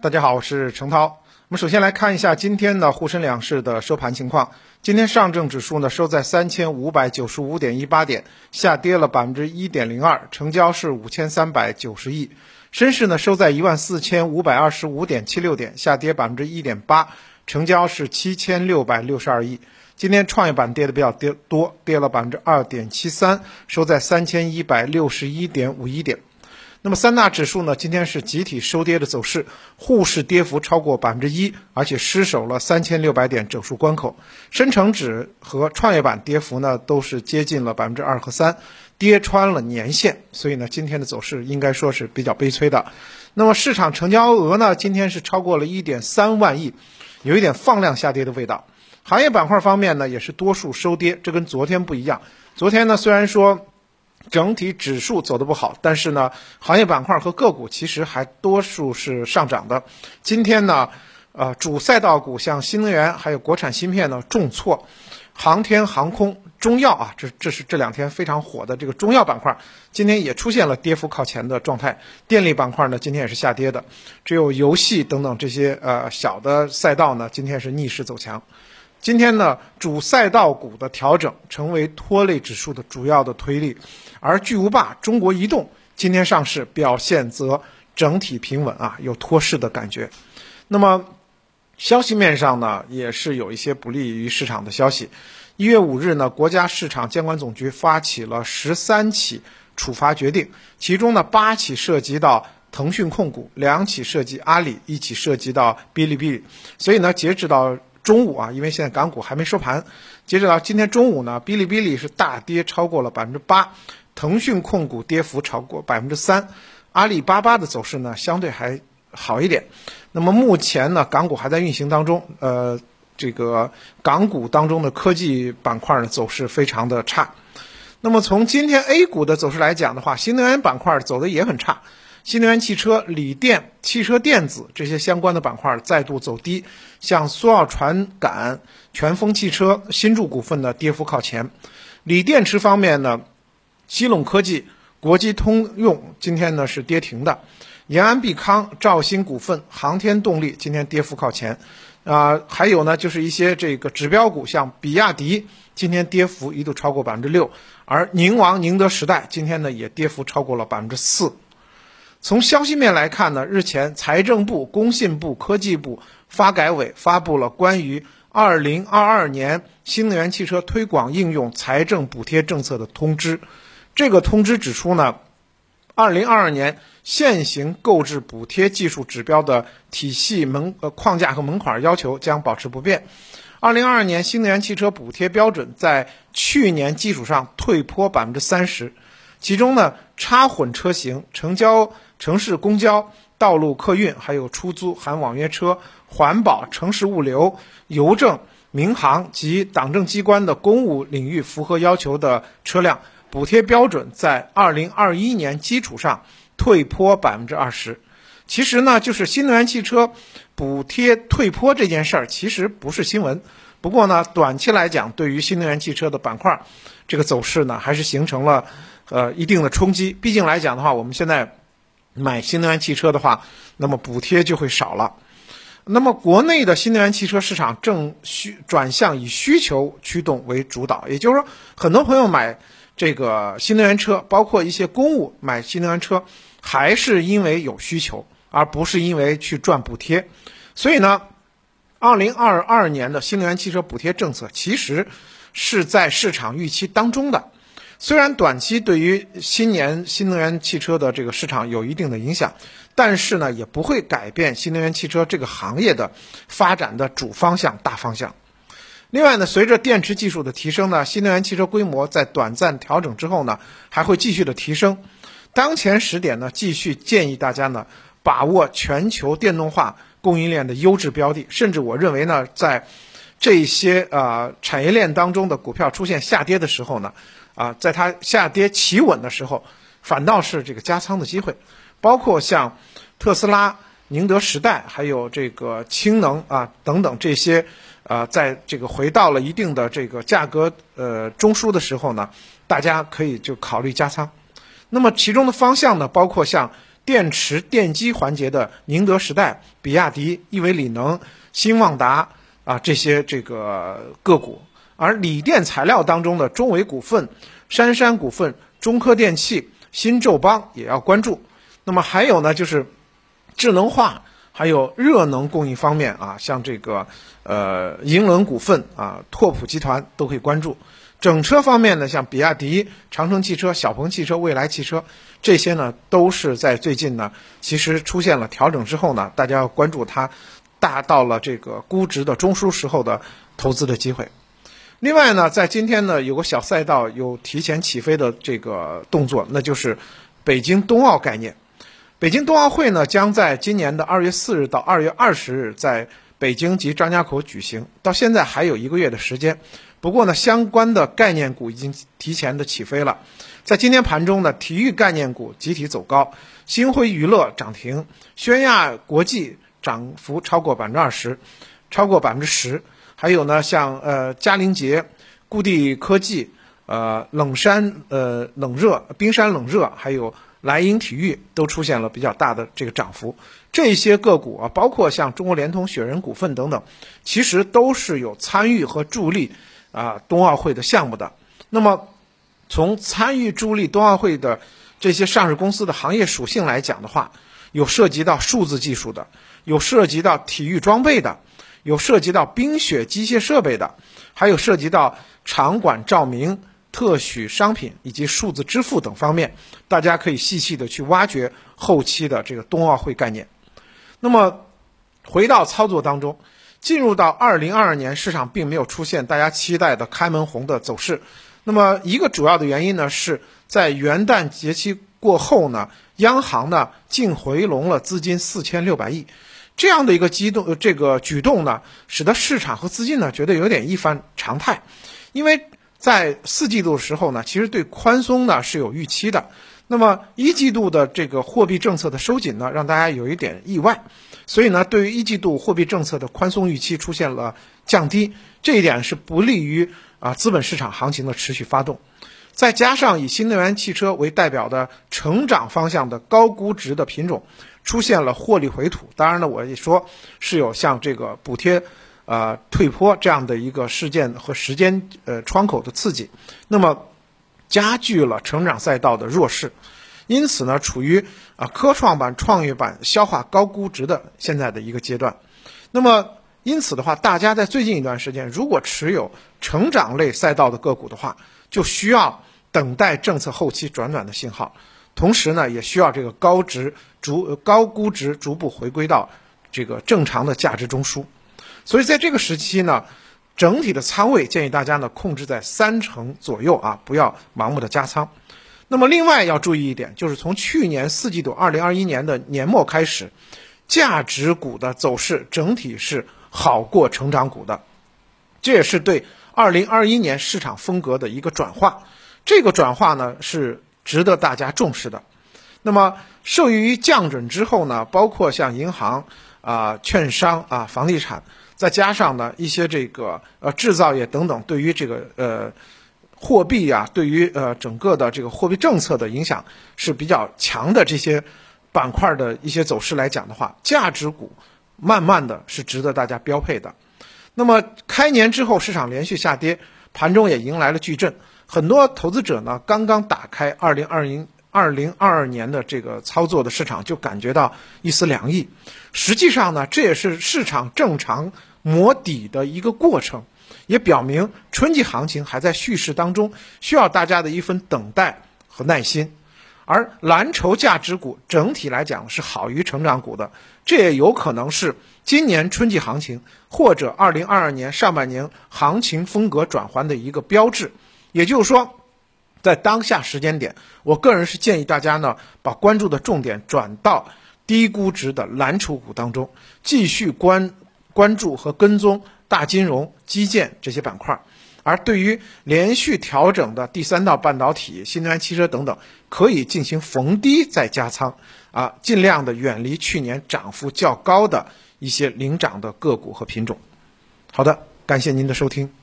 大家好，我是程涛。我们首先来看一下今天的沪深两市的收盘情况。今天上证指数呢收在三千五百九十五点一八点，下跌了百分之一点零二，成交是五千三百九十亿。深市呢收在一万四千五百二十五点七六点，下跌百分之一点八，成交是七千六百六十二亿。今天创业板跌的比较跌多，跌了百分之二点七三，收在三千一百六十一点五一点。那么三大指数呢，今天是集体收跌的走势，沪市跌幅超过百分之一，而且失守了三千六百点整数关口。深成指和创业板跌幅呢，都是接近了百分之二和三，跌穿了年线。所以呢，今天的走势应该说是比较悲催的。那么市场成交额呢，今天是超过了一点三万亿，有一点放量下跌的味道。行业板块方面呢，也是多数收跌，这跟昨天不一样。昨天呢，虽然说。整体指数走的不好，但是呢，行业板块和个股其实还多数是上涨的。今天呢，呃，主赛道股像新能源还有国产芯片呢重挫，航天航空、中药啊，这这是这两天非常火的这个中药板块，今天也出现了跌幅靠前的状态。电力板块呢，今天也是下跌的，只有游戏等等这些呃小的赛道呢，今天是逆势走强。今天呢，主赛道股的调整成为拖累指数的主要的推力，而巨无霸中国移动今天上市表现则整体平稳啊，有托市的感觉。那么消息面上呢，也是有一些不利于市场的消息。一月五日呢，国家市场监管总局发起了十三起处罚决定，其中呢八起涉及到腾讯控股，两起涉及阿里，一起涉及到哔哩哔哩。所以呢，截止到。中午啊，因为现在港股还没收盘，截止到今天中午呢，哔哩哔哩是大跌超过了百分之八，腾讯控股跌幅超过百分之三，阿里巴巴的走势呢相对还好一点。那么目前呢，港股还在运行当中，呃，这个港股当中的科技板块呢走势非常的差。那么从今天 A 股的走势来讲的话，新能源板块走的也很差。新能源汽车、锂电、汽车电子这些相关的板块再度走低，像苏澳传感、全峰汽车、新筑股份的跌幅靠前。锂电池方面呢，西陇科技、国际通用今天呢是跌停的，延安必康、兆新股份、航天动力今天跌幅靠前。啊，还有呢就是一些这个指标股，像比亚迪今天跌幅一度超过百分之六，而宁王宁德时代今天呢也跌幅超过了百分之四。从消息面来看呢，日前财政部、工信部、科技部、发改委发布了关于二零二二年新能源汽车推广应用财政补贴政策的通知。这个通知指出呢，二零二二年现行购置补贴技术指标的体系门呃框架和门槛要求将保持不变。二零二二年新能源汽车补贴标准在去年基础上退坡百分之三十，其中呢，插混车型成交。城市公交、道路客运，还有出租含网约车、环保、城市物流、邮政、民航及党政机关的公务领域符合要求的车辆，补贴标准在二零二一年基础上退坡百分之二十。其实呢，就是新能源汽车补贴退坡这件事儿，其实不是新闻。不过呢，短期来讲，对于新能源汽车的板块，这个走势呢，还是形成了呃一定的冲击。毕竟来讲的话，我们现在。买新能源汽车的话，那么补贴就会少了。那么国内的新能源汽车市场正需转向以需求驱动为主导，也就是说，很多朋友买这个新能源车，包括一些公务买新能源车，还是因为有需求，而不是因为去赚补贴。所以呢，二零二二年的新能源汽车补贴政策其实是在市场预期当中的。虽然短期对于新年新能源汽车的这个市场有一定的影响，但是呢，也不会改变新能源汽车这个行业的发展的主方向、大方向。另外呢，随着电池技术的提升呢，新能源汽车规模在短暂调整之后呢，还会继续的提升。当前时点呢，继续建议大家呢，把握全球电动化供应链的优质标的，甚至我认为呢，在这些呃产业链当中的股票出现下跌的时候呢。啊，在它下跌企稳的时候，反倒是这个加仓的机会，包括像特斯拉、宁德时代，还有这个氢能啊等等这些，呃，在这个回到了一定的这个价格呃中枢的时候呢，大家可以就考虑加仓。那么其中的方向呢，包括像电池电机环节的宁德时代、比亚迪、亿维锂能、新旺达啊这些这个个股，而锂电材料当中的中维股份、杉杉股份、中科电器、新宙邦也要关注。那么还有呢，就是智能化还有热能供应方面啊，像这个呃银轮股份啊、拓普集团都可以关注。整车方面呢，像比亚迪、长城汽车、小鹏汽车、蔚来汽车这些呢，都是在最近呢，其实出现了调整之后呢，大家要关注它大到了这个估值的中枢时候的投资的机会。另外呢，在今天呢，有个小赛道有提前起飞的这个动作，那就是北京冬奥概念。北京冬奥会呢，将在今年的二月四日到二月二十日在北京及张家口举行，到现在还有一个月的时间。不过呢，相关的概念股已经提前的起飞了。在今天盘中呢，体育概念股集体走高，星辉娱乐涨停，宣亚国际涨幅超过百分之二十，超过百分之十。还有呢，像呃嘉陵杰、固地科技、呃冷山呃冷热、冰山冷热，还有莱茵体育都出现了比较大的这个涨幅。这些个股啊，包括像中国联通、雪人股份等等，其实都是有参与和助力。啊，冬奥会的项目的，那么从参与助力冬奥会的这些上市公司的行业属性来讲的话，有涉及到数字技术的，有涉及到体育装备的，有涉及到冰雪机械设备的，还有涉及到场馆照明、特许商品以及数字支付等方面，大家可以细细的去挖掘后期的这个冬奥会概念。那么回到操作当中。进入到二零二二年，市场并没有出现大家期待的开门红的走势。那么一个主要的原因呢，是在元旦节期过后呢，央行呢净回笼了资金四千六百亿，这样的一个机动这个举动呢，使得市场和资金呢觉得有点一反常态。因为在四季度的时候呢，其实对宽松呢是有预期的。那么一季度的这个货币政策的收紧呢，让大家有一点意外。所以呢，对于一季度货币政策的宽松预期出现了降低，这一点是不利于啊资本市场行情的持续发动。再加上以新能源汽车为代表的成长方向的高估值的品种出现了获利回吐，当然呢，我也说是有像这个补贴呃退坡这样的一个事件和时间呃窗口的刺激，那么加剧了成长赛道的弱势。因此呢，处于啊科创板、创业板消化高估值的现在的一个阶段。那么，因此的话，大家在最近一段时间，如果持有成长类赛道的个股的话，就需要等待政策后期转暖的信号。同时呢，也需要这个高值逐高估值逐步回归到这个正常的价值中枢。所以在这个时期呢，整体的仓位建议大家呢控制在三成左右啊，不要盲目的加仓。那么，另外要注意一点，就是从去年四季度二零二一年的年末开始，价值股的走势整体是好过成长股的，这也是对二零二一年市场风格的一个转化。这个转化呢是值得大家重视的。那么，受益于降准之后呢，包括像银行啊、券商啊、房地产，再加上呢一些这个呃制造业等等，对于这个呃。货币啊，对于呃整个的这个货币政策的影响是比较强的。这些板块的一些走势来讲的话，价值股慢慢的是值得大家标配的。那么开年之后，市场连续下跌，盘中也迎来了巨震。很多投资者呢，刚刚打开二零二零二零二二年的这个操作的市场，就感觉到一丝凉意。实际上呢，这也是市场正常磨底的一个过程。也表明春季行情还在蓄势当中，需要大家的一份等待和耐心。而蓝筹价值股整体来讲是好于成长股的，这也有可能是今年春季行情或者二零二二年上半年行情风格转换的一个标志。也就是说，在当下时间点，我个人是建议大家呢，把关注的重点转到低估值的蓝筹股当中，继续关关注和跟踪。大金融、基建这些板块，而对于连续调整的第三道半导体、新能源汽车等等，可以进行逢低再加仓，啊，尽量的远离去年涨幅较高的一些领涨的个股和品种。好的，感谢您的收听。